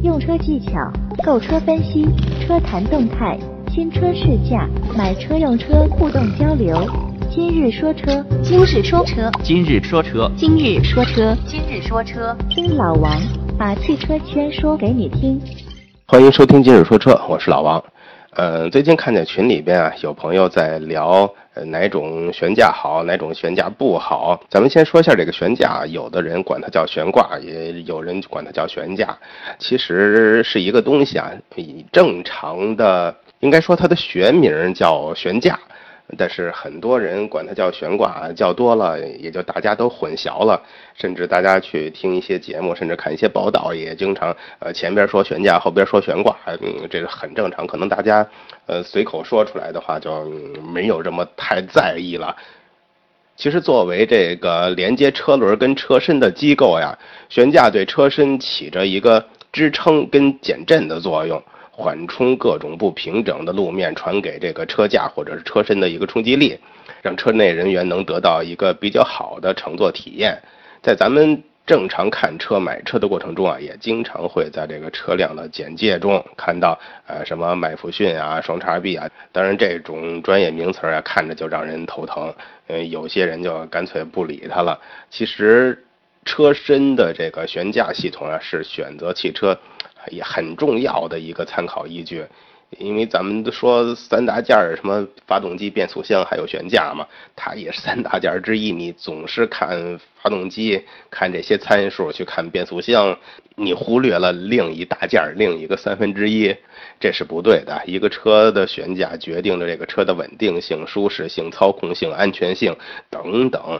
用车技巧、购车分析、车谈动态、新车试驾、买车用车互动交流。今日说车，今日说车，今日说车，今日说车，今日说车，听老王把汽车圈说给你听。欢迎收听今日说车，我是老王。呃，最近看见群里边啊，有朋友在聊呃哪种悬架好，哪种悬架不好。咱们先说一下这个悬架，有的人管它叫悬挂，也有人管它叫悬架，其实是一个东西啊。以正常的，应该说它的学名叫悬架。但是很多人管它叫悬挂，叫多了也就大家都混淆了。甚至大家去听一些节目，甚至看一些报道，也经常呃前边说悬架，后边说悬挂，嗯，这个很正常。可能大家呃随口说出来的话，就没有这么太在意了。其实作为这个连接车轮跟车身的机构呀，悬架对车身起着一个支撑跟减震的作用。缓冲各种不平整的路面，传给这个车架或者是车身的一个冲击力，让车内人员能得到一个比较好的乘坐体验。在咱们正常看车、买车的过程中啊，也经常会在这个车辆的简介中看到，呃，什么麦弗逊啊、双叉臂啊。当然，这种专业名词啊，看着就让人头疼。嗯，有些人就干脆不理它了。其实，车身的这个悬架系统啊，是选择汽车。也很重要的一个参考依据，因为咱们都说三大件儿，什么发动机、变速箱还有悬架嘛，它也是三大件儿之一。你总是看发动机，看这些参数，去看变速箱，你忽略了另一大件儿，另一个三分之一，这是不对的。一个车的悬架决定着这个车的稳定性、舒适性、操控性、安全性等等，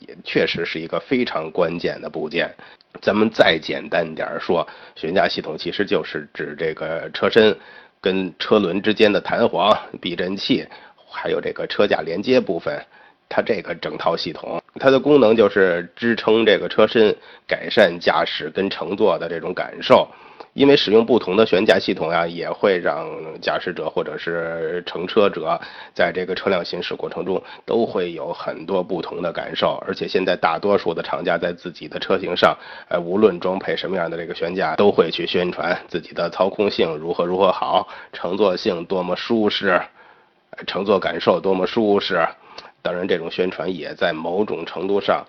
也确实是一个非常关键的部件。咱们再简单点儿说，悬架系统其实就是指这个车身跟车轮之间的弹簧、避震器，还有这个车架连接部分，它这个整套系统，它的功能就是支撑这个车身，改善驾驶跟乘坐的这种感受。因为使用不同的悬架系统呀，也会让驾驶者或者是乘车者在这个车辆行驶过程中都会有很多不同的感受。而且现在大多数的厂家在自己的车型上，呃，无论装配什么样的这个悬架，都会去宣传自己的操控性如何如何好，乘坐性多么舒适，乘坐感受多么舒适。当然，这种宣传也在某种程度上。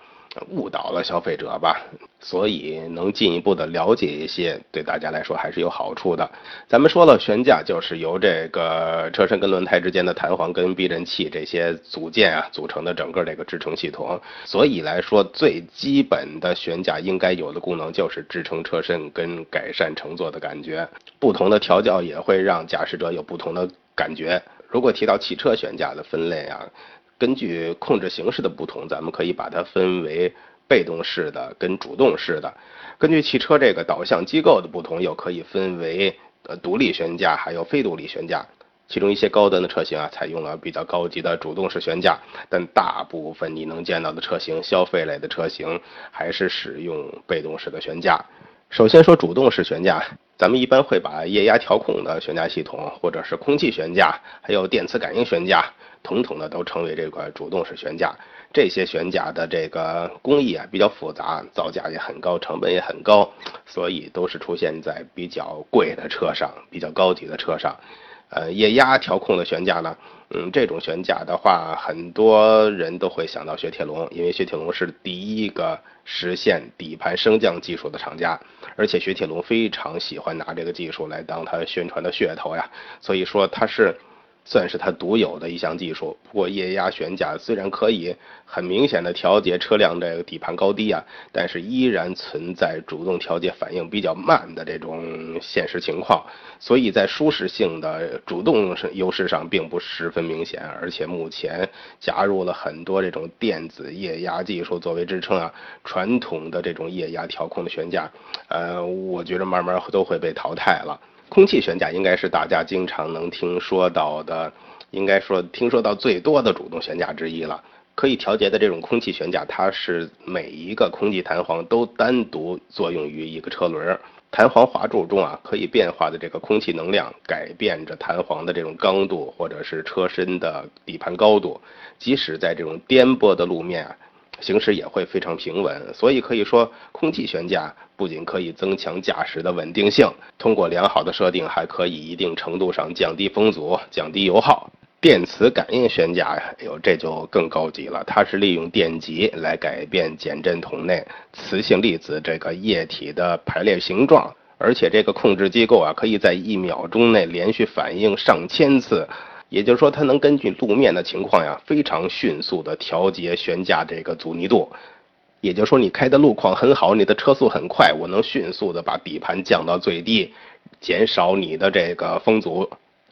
误导了消费者吧，所以能进一步的了解一些，对大家来说还是有好处的。咱们说了，悬架就是由这个车身跟轮胎之间的弹簧跟避震器这些组件啊组成的整个这个支撑系统。所以来说，最基本的悬架应该有的功能就是支撑车身跟改善乘坐的感觉。不同的调教也会让驾驶者有不同的感觉。如果提到汽车悬架的分类啊。根据控制形式的不同，咱们可以把它分为被动式的跟主动式的。根据汽车这个导向机构的不同，又可以分为呃独立悬架还有非独立悬架。其中一些高端的车型啊，采用了比较高级的主动式悬架，但大部分你能见到的车型，消费类的车型还是使用被动式的悬架。首先说主动式悬架，咱们一般会把液压调控的悬架系统，或者是空气悬架，还有电磁感应悬架。统统的都称为这块主动式悬架，这些悬架的这个工艺啊比较复杂，造价也很高，成本也很高，所以都是出现在比较贵的车上，比较高级的车上。呃，液压调控的悬架呢，嗯，这种悬架的话，很多人都会想到雪铁龙，因为雪铁龙是第一个实现底盘升降技术的厂家，而且雪铁龙非常喜欢拿这个技术来当它宣传的噱头呀，所以说它是。算是它独有的一项技术。不过液压悬架虽然可以很明显的调节车辆这个底盘高低啊，但是依然存在主动调节反应比较慢的这种现实情况。所以在舒适性的主动优势上并不十分明显。而且目前加入了很多这种电子液压技术作为支撑啊，传统的这种液压调控的悬架，呃，我觉得慢慢都会被淘汰了。空气悬架应该是大家经常能听说到的，应该说听说到最多的主动悬架之一了。可以调节的这种空气悬架，它是每一个空气弹簧都单独作用于一个车轮，弹簧滑柱中啊可以变化的这个空气能量，改变着弹簧的这种刚度或者是车身的底盘高度。即使在这种颠簸的路面啊，行驶也会非常平稳。所以可以说，空气悬架不仅可以增强驾驶的稳定性，通过良好的设定，还可以一定程度上降低风阻、降低油耗。电磁感应悬架呀，哎呦，这就更高级了。它是利用电极来改变减震筒内磁性粒子这个液体的排列形状，而且这个控制机构啊，可以在一秒钟内连续反应上千次。也就是说，它能根据路面的情况呀，非常迅速的调节悬架这个阻尼度。也就是说，你开的路况很好，你的车速很快，我能迅速的把底盘降到最低，减少你的这个风阻。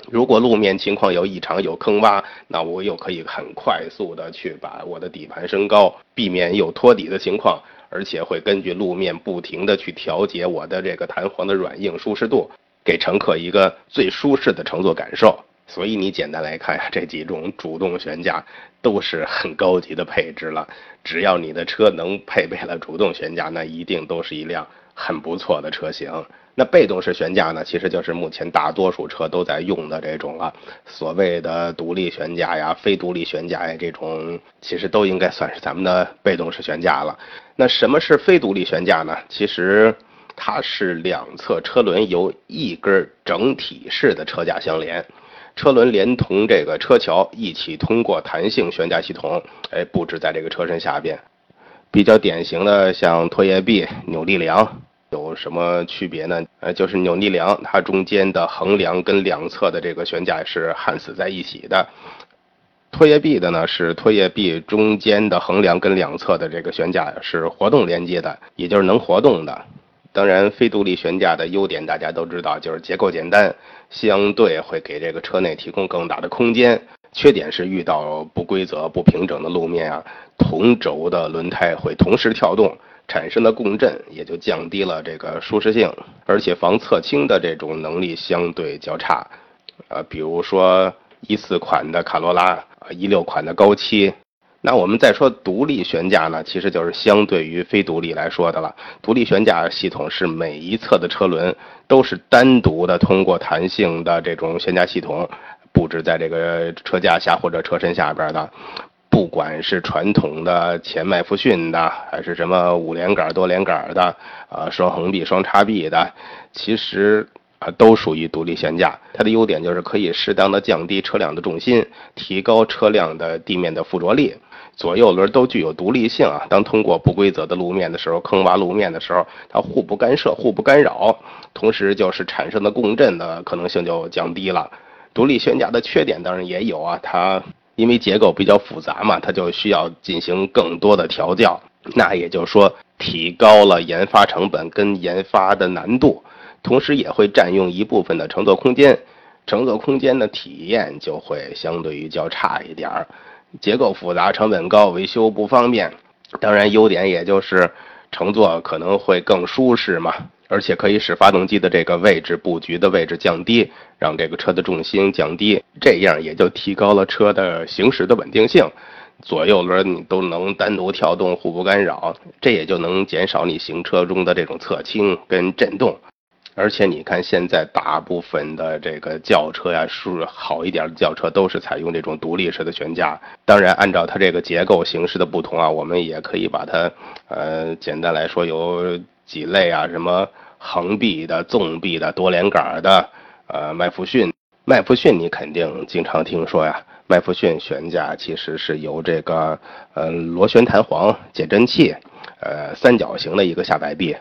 如果路面情况有异常、有坑洼，那我又可以很快速的去把我的底盘升高，避免有托底的情况，而且会根据路面不停的去调节我的这个弹簧的软硬舒适度，给乘客一个最舒适的乘坐感受。所以你简单来看呀，这几种主动悬架都是很高级的配置了。只要你的车能配备了主动悬架，那一定都是一辆很不错的车型。那被动式悬架呢，其实就是目前大多数车都在用的这种了。所谓的独立悬架呀、非独立悬架呀，这种其实都应该算是咱们的被动式悬架了。那什么是非独立悬架呢？其实它是两侧车轮由一根整体式的车架相连，车轮连同这个车桥一起通过弹性悬架系统，哎，布置在这个车身下边。比较典型的像拖曳臂、扭力梁。有什么区别呢？呃，就是扭力梁，它中间的横梁跟两侧的这个悬架是焊死在一起的。拖曳臂的呢，是拖曳臂中间的横梁跟两侧的这个悬架是活动连接的，也就是能活动的。当然，非独立悬架的优点大家都知道，就是结构简单，相对会给这个车内提供更大的空间。缺点是遇到不规则、不平整的路面啊，同轴的轮胎会同时跳动。产生的共振也就降低了这个舒适性，而且防侧倾的这种能力相对较差。呃，比如说一四款的卡罗拉，啊一六款的高七。那我们再说独立悬架呢，其实就是相对于非独立来说的了。独立悬架系统是每一侧的车轮都是单独的，通过弹性的这种悬架系统布置在这个车架下或者车身下边的。不管是传统的前麦弗逊的，还是什么五连杆多连杆的，啊，双横臂、双叉臂的，其实啊都属于独立悬架。它的优点就是可以适当的降低车辆的重心，提高车辆的地面的附着力。左右轮都具有独立性啊，当通过不规则的路面的时候，坑洼路面的时候，它互不干涉、互不干扰，同时就是产生的共振的可能性就降低了。独立悬架的缺点当然也有啊，它。因为结构比较复杂嘛，它就需要进行更多的调教，那也就是说提高了研发成本跟研发的难度，同时也会占用一部分的乘坐空间，乘坐空间的体验就会相对于较差一点儿。结构复杂，成本高，维修不方便。当然，优点也就是乘坐可能会更舒适嘛。而且可以使发动机的这个位置布局的位置降低，让这个车的重心降低，这样也就提高了车的行驶的稳定性。左右轮你都能单独跳动，互不干扰，这也就能减少你行车中的这种侧倾跟震动。而且你看，现在大部分的这个轿车呀，是好一点的轿车都是采用这种独立式的悬架。当然，按照它这个结构形式的不同啊，我们也可以把它，呃，简单来说有。几类啊？什么横臂的、纵臂的、多连杆的？呃，麦弗逊，麦弗逊你肯定经常听说呀。麦弗逊悬架其实是由这个呃螺旋弹簧、减震器，呃三角形的一个下摆臂，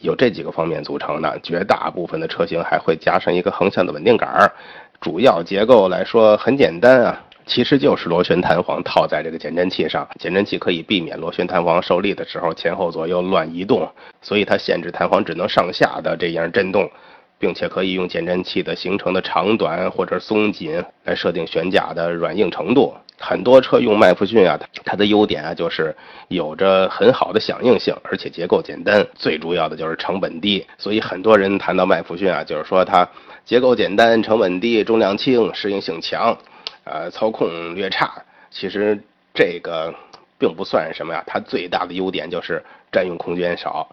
有这几个方面组成的。绝大部分的车型还会加上一个横向的稳定杆儿。主要结构来说很简单啊。其实就是螺旋弹簧套在这个减震器上，减震器可以避免螺旋弹簧受力的时候前后左右乱移动，所以它限制弹簧只能上下的这样震动，并且可以用减震器的形成的长短或者松紧来设定悬架的软硬程度。很多车用麦弗逊啊，它的优点啊就是有着很好的响应性，而且结构简单，最主要的就是成本低。所以很多人谈到麦弗逊啊，就是说它结构简单、成本低、重量轻、适应性强。呃，操控略差，其实这个并不算什么呀。它最大的优点就是占用空间少。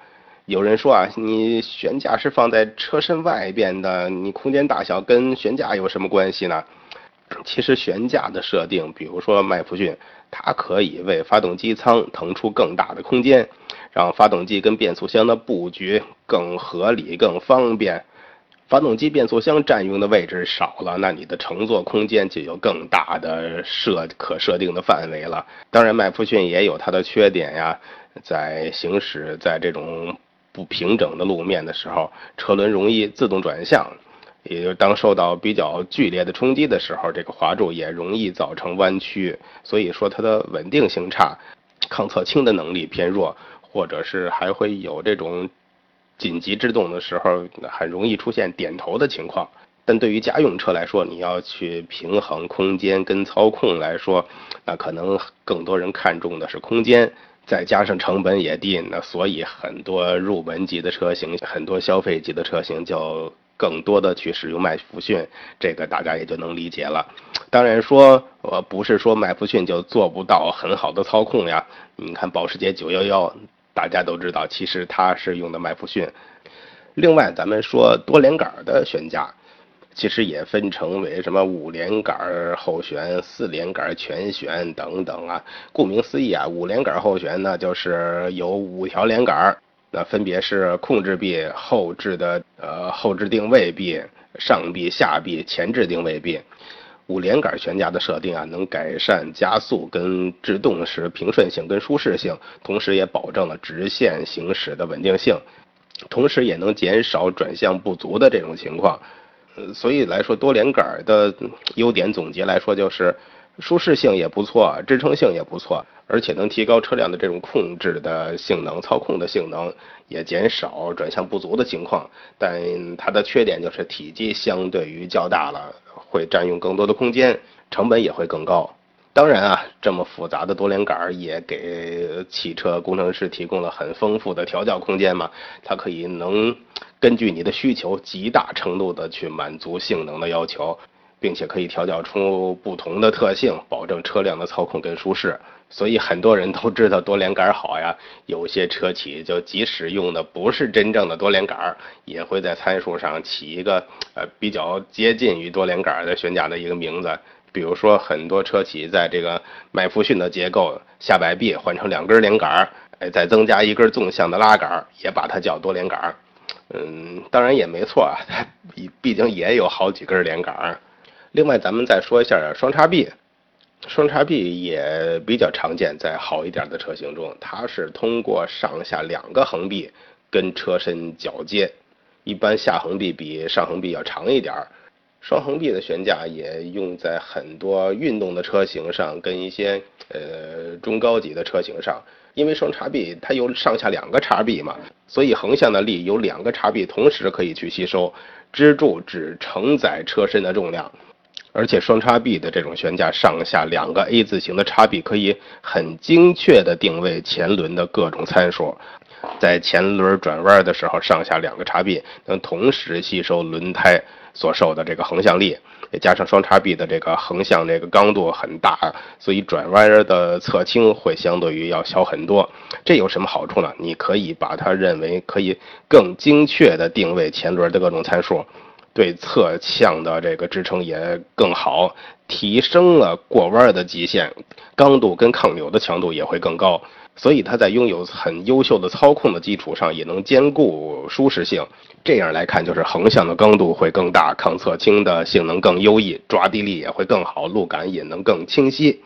有人说啊，你悬架是放在车身外边的，你空间大小跟悬架有什么关系呢？其实悬架的设定，比如说麦弗逊，它可以为发动机舱腾出更大的空间，让发动机跟变速箱的布局更合理、更方便。发动机、变速箱占用的位置少了，那你的乘坐空间就有更大的设可设定的范围了。当然，麦弗逊也有它的缺点呀，在行驶在这种不平整的路面的时候，车轮容易自动转向。也就当受到比较剧烈的冲击的时候，这个滑柱也容易造成弯曲，所以说它的稳定性差，抗侧倾的能力偏弱，或者是还会有这种紧急制动的时候很容易出现点头的情况。但对于家用车来说，你要去平衡空间跟操控来说，那可能更多人看重的是空间，再加上成本也低，那所以很多入门级的车型，很多消费级的车型就。更多的去使用麦弗逊，这个大家也就能理解了。当然说，呃，不是说麦弗逊就做不到很好的操控呀。你看保时捷911，大家都知道，其实它是用的麦弗逊。另外，咱们说多连杆的悬架，其实也分成为什么五连杆后悬、四连杆全悬等等啊。顾名思义啊，五连杆后悬呢，就是有五条连杆。那分别是控制臂、后置的呃后置定位臂、上臂、下臂、前置定位臂。五连杆悬架的设定啊，能改善加速跟制动时平顺性跟舒适性，同时也保证了直线行驶的稳定性，同时也能减少转向不足的这种情况。呃，所以来说多连杆的优点总结来说就是。舒适性也不错，支撑性也不错，而且能提高车辆的这种控制的性能、操控的性能，也减少转向不足的情况。但它的缺点就是体积相对于较大了，会占用更多的空间，成本也会更高。当然啊，这么复杂的多连杆也给汽车工程师提供了很丰富的调教空间嘛，它可以能根据你的需求，极大程度的去满足性能的要求。并且可以调教出不同的特性，保证车辆的操控更舒适。所以很多人都知道多连杆好呀。有些车企就即使用的不是真正的多连杆，也会在参数上起一个呃比较接近于多连杆的悬架的一个名字。比如说很多车企在这个麦弗逊的结构下摆臂换成两根连杆，哎，再增加一根纵向的拉杆，也把它叫多连杆。嗯，当然也没错啊，毕 毕竟也有好几根连杆。另外，咱们再说一下双叉臂。双叉臂也比较常见，在好一点的车型中，它是通过上下两个横臂跟车身交接。一般下横臂比上横臂要长一点儿。双横臂的悬架也用在很多运动的车型上，跟一些呃中高级的车型上。因为双叉臂它有上下两个叉臂嘛，所以横向的力有两个叉臂同时可以去吸收，支柱只承载车身的重量。而且双叉臂的这种悬架上下两个 A 字形的叉臂，可以很精确地定位前轮的各种参数。在前轮转弯的时候，上下两个叉臂能同时吸收轮胎所受的这个横向力，也加上双叉臂的这个横向这个刚度很大，所以转弯的侧倾会相对于要小很多。这有什么好处呢？你可以把它认为可以更精确地定位前轮的各种参数。对侧向的这个支撑也更好，提升了过弯的极限，刚度跟抗扭的强度也会更高。所以它在拥有很优秀的操控的基础上，也能兼顾舒适性。这样来看，就是横向的刚度会更大，抗侧倾的性能更优异，抓地力也会更好，路感也能更清晰。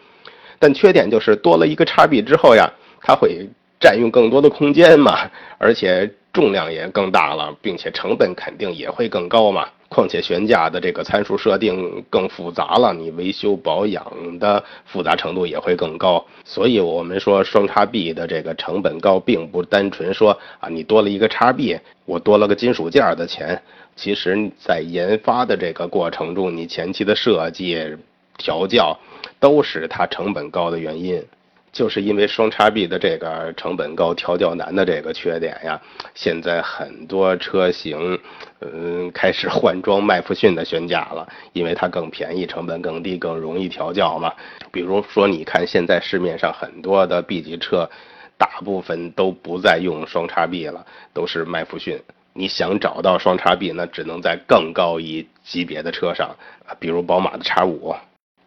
但缺点就是多了一个叉臂之后呀，它会占用更多的空间嘛，而且重量也更大了，并且成本肯定也会更高嘛。况且悬架的这个参数设定更复杂了，你维修保养的复杂程度也会更高。所以我们说双叉臂的这个成本高，并不单纯说啊，你多了一个叉臂，我多了个金属件的钱。其实，在研发的这个过程中，你前期的设计、调教，都是它成本高的原因。就是因为双叉臂的这个成本高、调教难的这个缺点呀，现在很多车型，嗯，开始换装麦弗逊的悬架了，因为它更便宜、成本更低、更容易调教嘛。比如说，你看现在市面上很多的 B 级车，大部分都不再用双叉臂了，都是麦弗逊。你想找到双叉臂，那只能在更高一级别的车上，比如宝马的叉五。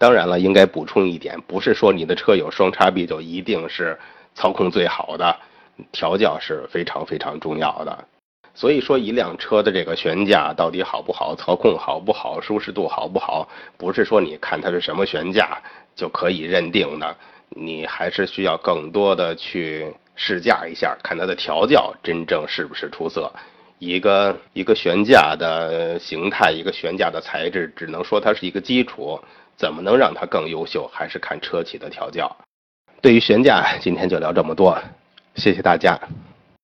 当然了，应该补充一点，不是说你的车有双叉臂就一定是操控最好的，调教是非常非常重要的。所以说，一辆车的这个悬架到底好不好，操控好不好，舒适度好不好，不是说你看它是什么悬架就可以认定的。你还是需要更多的去试驾一下，看它的调教真正是不是出色。一个一个悬架的形态，一个悬架的材质，只能说它是一个基础，怎么能让它更优秀，还是看车企的调教。对于悬架，今天就聊这么多，谢谢大家。